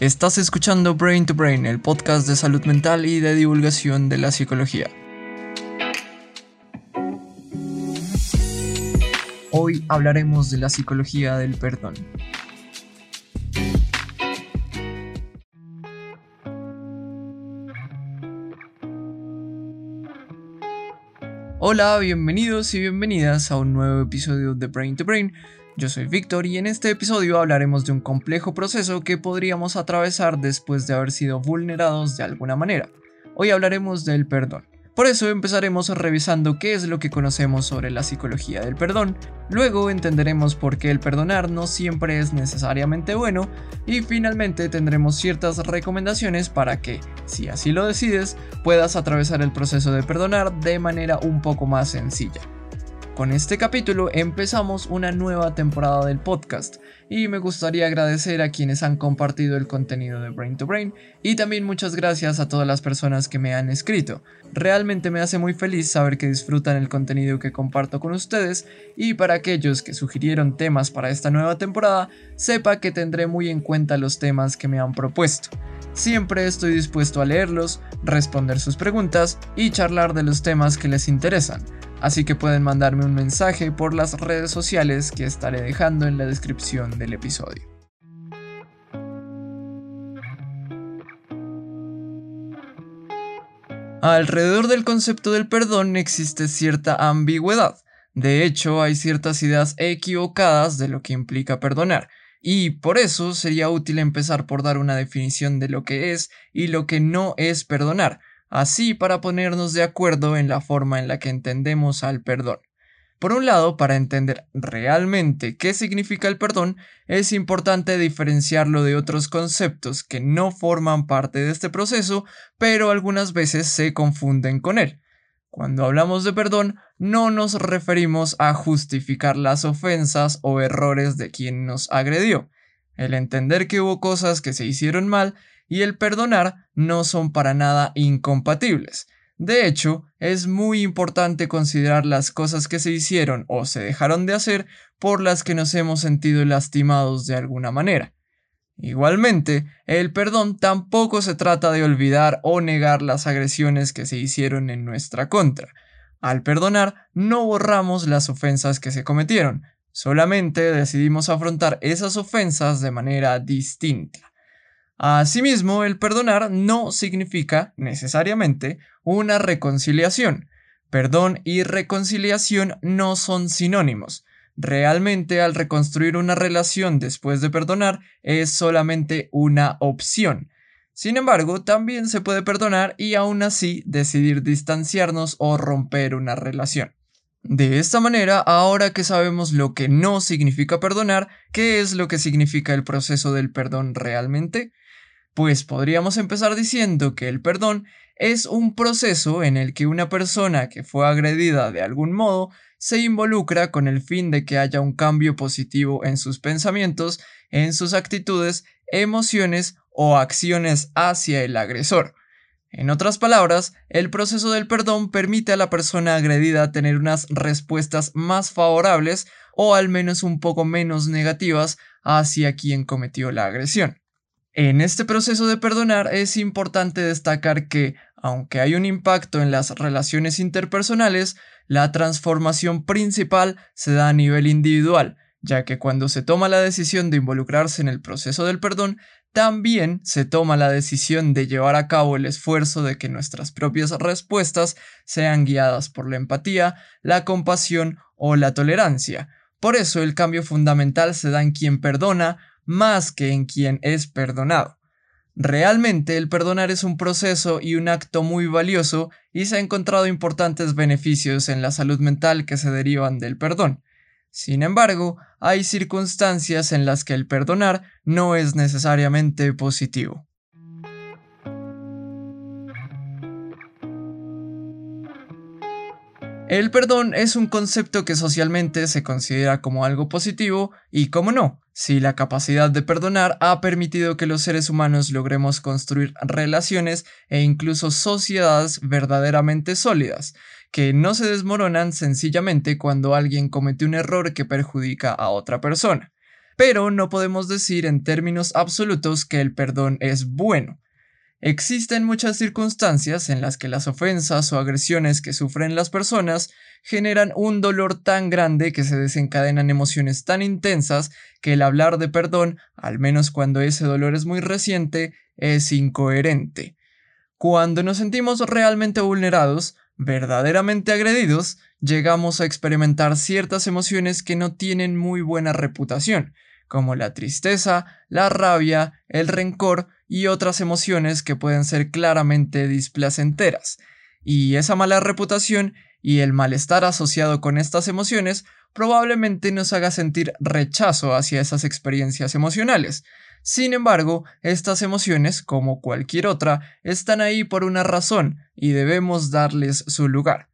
Estás escuchando Brain to Brain, el podcast de salud mental y de divulgación de la psicología. Hoy hablaremos de la psicología del perdón. Hola, bienvenidos y bienvenidas a un nuevo episodio de Brain to Brain. Yo soy Víctor y en este episodio hablaremos de un complejo proceso que podríamos atravesar después de haber sido vulnerados de alguna manera. Hoy hablaremos del perdón. Por eso empezaremos revisando qué es lo que conocemos sobre la psicología del perdón, luego entenderemos por qué el perdonar no siempre es necesariamente bueno y finalmente tendremos ciertas recomendaciones para que, si así lo decides, puedas atravesar el proceso de perdonar de manera un poco más sencilla. Con este capítulo empezamos una nueva temporada del podcast y me gustaría agradecer a quienes han compartido el contenido de Brain to Brain y también muchas gracias a todas las personas que me han escrito. Realmente me hace muy feliz saber que disfrutan el contenido que comparto con ustedes y para aquellos que sugirieron temas para esta nueva temporada, sepa que tendré muy en cuenta los temas que me han propuesto. Siempre estoy dispuesto a leerlos, responder sus preguntas y charlar de los temas que les interesan así que pueden mandarme un mensaje por las redes sociales que estaré dejando en la descripción del episodio. Alrededor del concepto del perdón existe cierta ambigüedad. De hecho, hay ciertas ideas equivocadas de lo que implica perdonar, y por eso sería útil empezar por dar una definición de lo que es y lo que no es perdonar, así para ponernos de acuerdo en la forma en la que entendemos al perdón. Por un lado, para entender realmente qué significa el perdón, es importante diferenciarlo de otros conceptos que no forman parte de este proceso, pero algunas veces se confunden con él. Cuando hablamos de perdón, no nos referimos a justificar las ofensas o errores de quien nos agredió. El entender que hubo cosas que se hicieron mal y el perdonar no son para nada incompatibles. De hecho, es muy importante considerar las cosas que se hicieron o se dejaron de hacer por las que nos hemos sentido lastimados de alguna manera. Igualmente, el perdón tampoco se trata de olvidar o negar las agresiones que se hicieron en nuestra contra. Al perdonar, no borramos las ofensas que se cometieron, solamente decidimos afrontar esas ofensas de manera distinta. Asimismo, el perdonar no significa necesariamente una reconciliación. Perdón y reconciliación no son sinónimos. Realmente al reconstruir una relación después de perdonar es solamente una opción. Sin embargo, también se puede perdonar y aún así decidir distanciarnos o romper una relación. De esta manera, ahora que sabemos lo que no significa perdonar, ¿qué es lo que significa el proceso del perdón realmente? Pues podríamos empezar diciendo que el perdón es un proceso en el que una persona que fue agredida de algún modo se involucra con el fin de que haya un cambio positivo en sus pensamientos, en sus actitudes, emociones o acciones hacia el agresor. En otras palabras, el proceso del perdón permite a la persona agredida tener unas respuestas más favorables o al menos un poco menos negativas hacia quien cometió la agresión. En este proceso de perdonar es importante destacar que, aunque hay un impacto en las relaciones interpersonales, la transformación principal se da a nivel individual, ya que cuando se toma la decisión de involucrarse en el proceso del perdón, también se toma la decisión de llevar a cabo el esfuerzo de que nuestras propias respuestas sean guiadas por la empatía, la compasión o la tolerancia. Por eso el cambio fundamental se da en quien perdona, más que en quien es perdonado. Realmente el perdonar es un proceso y un acto muy valioso y se ha encontrado importantes beneficios en la salud mental que se derivan del perdón. Sin embargo, hay circunstancias en las que el perdonar no es necesariamente positivo. El perdón es un concepto que socialmente se considera como algo positivo y como no, si la capacidad de perdonar ha permitido que los seres humanos logremos construir relaciones e incluso sociedades verdaderamente sólidas, que no se desmoronan sencillamente cuando alguien comete un error que perjudica a otra persona. pero no podemos decir en términos absolutos que el perdón es bueno. Existen muchas circunstancias en las que las ofensas o agresiones que sufren las personas generan un dolor tan grande que se desencadenan emociones tan intensas que el hablar de perdón, al menos cuando ese dolor es muy reciente, es incoherente. Cuando nos sentimos realmente vulnerados, verdaderamente agredidos, llegamos a experimentar ciertas emociones que no tienen muy buena reputación, como la tristeza, la rabia, el rencor y otras emociones que pueden ser claramente displacenteras. Y esa mala reputación y el malestar asociado con estas emociones probablemente nos haga sentir rechazo hacia esas experiencias emocionales. Sin embargo, estas emociones, como cualquier otra, están ahí por una razón y debemos darles su lugar.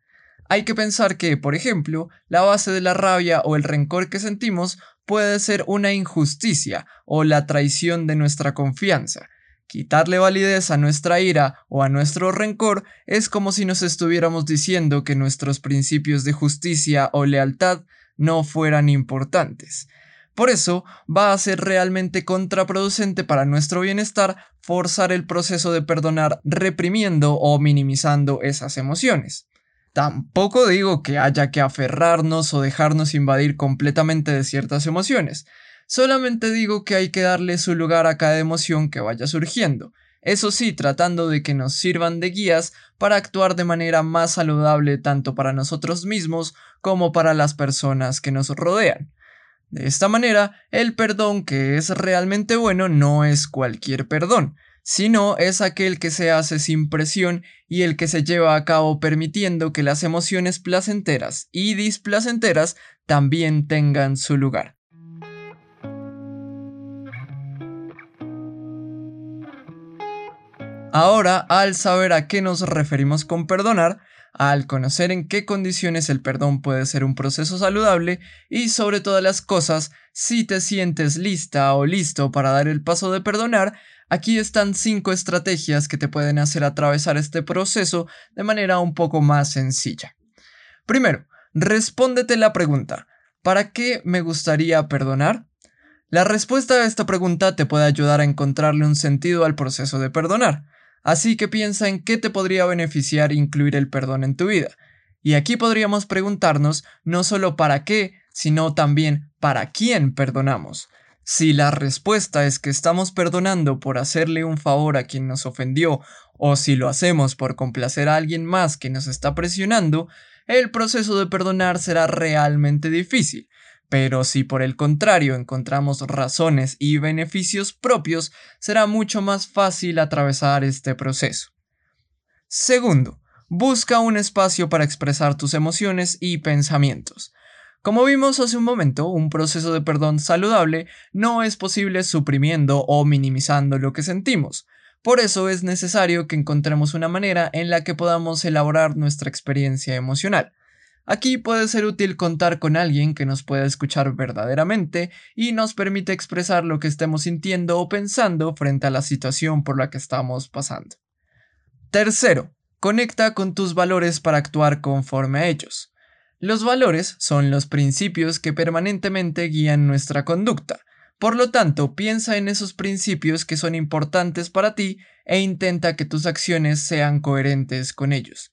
Hay que pensar que, por ejemplo, la base de la rabia o el rencor que sentimos puede ser una injusticia o la traición de nuestra confianza. Quitarle validez a nuestra ira o a nuestro rencor es como si nos estuviéramos diciendo que nuestros principios de justicia o lealtad no fueran importantes. Por eso va a ser realmente contraproducente para nuestro bienestar forzar el proceso de perdonar reprimiendo o minimizando esas emociones. Tampoco digo que haya que aferrarnos o dejarnos invadir completamente de ciertas emociones, solamente digo que hay que darle su lugar a cada emoción que vaya surgiendo, eso sí, tratando de que nos sirvan de guías para actuar de manera más saludable tanto para nosotros mismos como para las personas que nos rodean. De esta manera, el perdón que es realmente bueno no es cualquier perdón, sino es aquel que se hace sin presión y el que se lleva a cabo permitiendo que las emociones placenteras y displacenteras también tengan su lugar. Ahora, al saber a qué nos referimos con perdonar, al conocer en qué condiciones el perdón puede ser un proceso saludable y sobre todas las cosas, si te sientes lista o listo para dar el paso de perdonar, Aquí están 5 estrategias que te pueden hacer atravesar este proceso de manera un poco más sencilla. Primero, respóndete la pregunta, ¿para qué me gustaría perdonar? La respuesta a esta pregunta te puede ayudar a encontrarle un sentido al proceso de perdonar, así que piensa en qué te podría beneficiar incluir el perdón en tu vida. Y aquí podríamos preguntarnos no solo para qué, sino también para quién perdonamos. Si la respuesta es que estamos perdonando por hacerle un favor a quien nos ofendió, o si lo hacemos por complacer a alguien más que nos está presionando, el proceso de perdonar será realmente difícil. Pero si por el contrario encontramos razones y beneficios propios, será mucho más fácil atravesar este proceso. Segundo, busca un espacio para expresar tus emociones y pensamientos. Como vimos hace un momento, un proceso de perdón saludable no es posible suprimiendo o minimizando lo que sentimos. Por eso es necesario que encontremos una manera en la que podamos elaborar nuestra experiencia emocional. Aquí puede ser útil contar con alguien que nos pueda escuchar verdaderamente y nos permite expresar lo que estemos sintiendo o pensando frente a la situación por la que estamos pasando. Tercero, conecta con tus valores para actuar conforme a ellos. Los valores son los principios que permanentemente guían nuestra conducta. Por lo tanto, piensa en esos principios que son importantes para ti e intenta que tus acciones sean coherentes con ellos.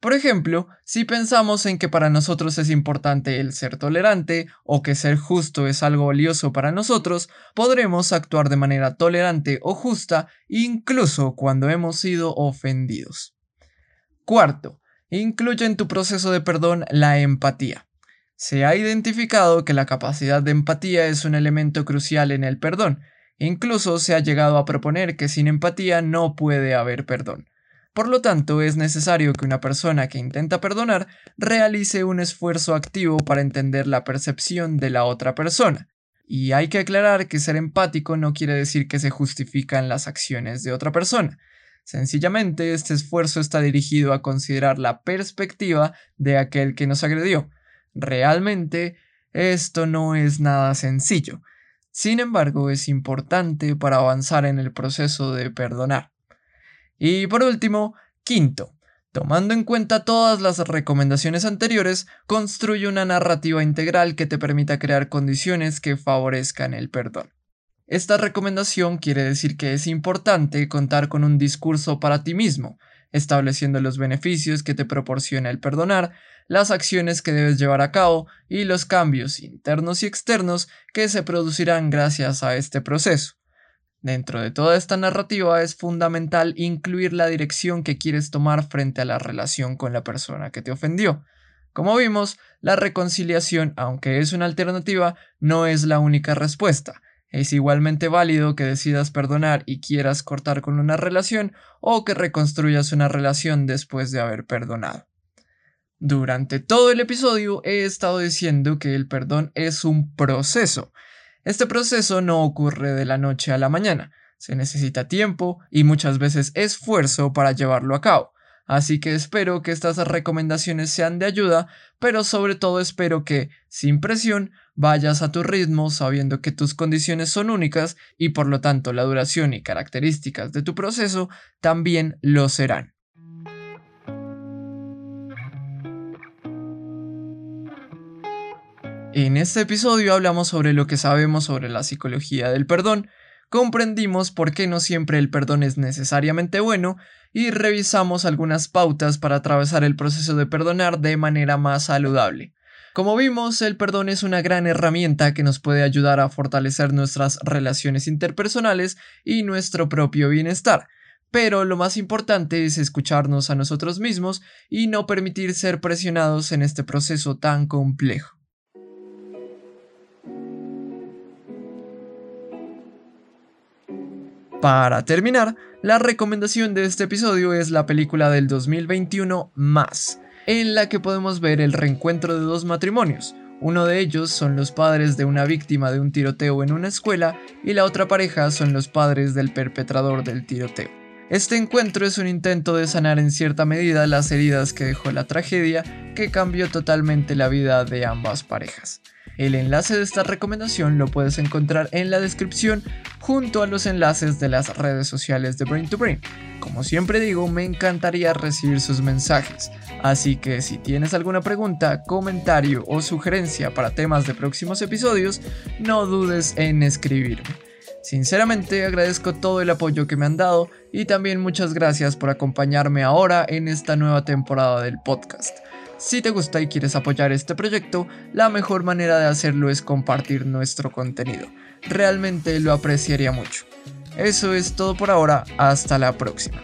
Por ejemplo, si pensamos en que para nosotros es importante el ser tolerante o que ser justo es algo valioso para nosotros, podremos actuar de manera tolerante o justa incluso cuando hemos sido ofendidos. Cuarto, Incluye en tu proceso de perdón la empatía. Se ha identificado que la capacidad de empatía es un elemento crucial en el perdón. Incluso se ha llegado a proponer que sin empatía no puede haber perdón. Por lo tanto, es necesario que una persona que intenta perdonar realice un esfuerzo activo para entender la percepción de la otra persona. Y hay que aclarar que ser empático no quiere decir que se justifican las acciones de otra persona. Sencillamente, este esfuerzo está dirigido a considerar la perspectiva de aquel que nos agredió. Realmente, esto no es nada sencillo. Sin embargo, es importante para avanzar en el proceso de perdonar. Y por último, quinto, Tomando en cuenta todas las recomendaciones anteriores, construye una narrativa integral que te permita crear condiciones que favorezcan el perdón. Esta recomendación quiere decir que es importante contar con un discurso para ti mismo, estableciendo los beneficios que te proporciona el perdonar, las acciones que debes llevar a cabo y los cambios internos y externos que se producirán gracias a este proceso. Dentro de toda esta narrativa es fundamental incluir la dirección que quieres tomar frente a la relación con la persona que te ofendió. Como vimos, la reconciliación, aunque es una alternativa, no es la única respuesta. Es igualmente válido que decidas perdonar y quieras cortar con una relación o que reconstruyas una relación después de haber perdonado. Durante todo el episodio he estado diciendo que el perdón es un proceso. Este proceso no ocurre de la noche a la mañana. Se necesita tiempo y muchas veces esfuerzo para llevarlo a cabo. Así que espero que estas recomendaciones sean de ayuda, pero sobre todo espero que, sin presión, vayas a tu ritmo sabiendo que tus condiciones son únicas y por lo tanto la duración y características de tu proceso también lo serán. En este episodio hablamos sobre lo que sabemos sobre la psicología del perdón, comprendimos por qué no siempre el perdón es necesariamente bueno y revisamos algunas pautas para atravesar el proceso de perdonar de manera más saludable. Como vimos, el perdón es una gran herramienta que nos puede ayudar a fortalecer nuestras relaciones interpersonales y nuestro propio bienestar, pero lo más importante es escucharnos a nosotros mismos y no permitir ser presionados en este proceso tan complejo. Para terminar, la recomendación de este episodio es la película del 2021 Más, en la que podemos ver el reencuentro de dos matrimonios. Uno de ellos son los padres de una víctima de un tiroteo en una escuela y la otra pareja son los padres del perpetrador del tiroteo. Este encuentro es un intento de sanar en cierta medida las heridas que dejó la tragedia que cambió totalmente la vida de ambas parejas. El enlace de esta recomendación lo puedes encontrar en la descripción junto a los enlaces de las redes sociales de Brain to Brain. Como siempre digo, me encantaría recibir sus mensajes, así que si tienes alguna pregunta, comentario o sugerencia para temas de próximos episodios, no dudes en escribirme. Sinceramente agradezco todo el apoyo que me han dado y también muchas gracias por acompañarme ahora en esta nueva temporada del podcast. Si te gusta y quieres apoyar este proyecto, la mejor manera de hacerlo es compartir nuestro contenido. Realmente lo apreciaría mucho. Eso es todo por ahora, hasta la próxima.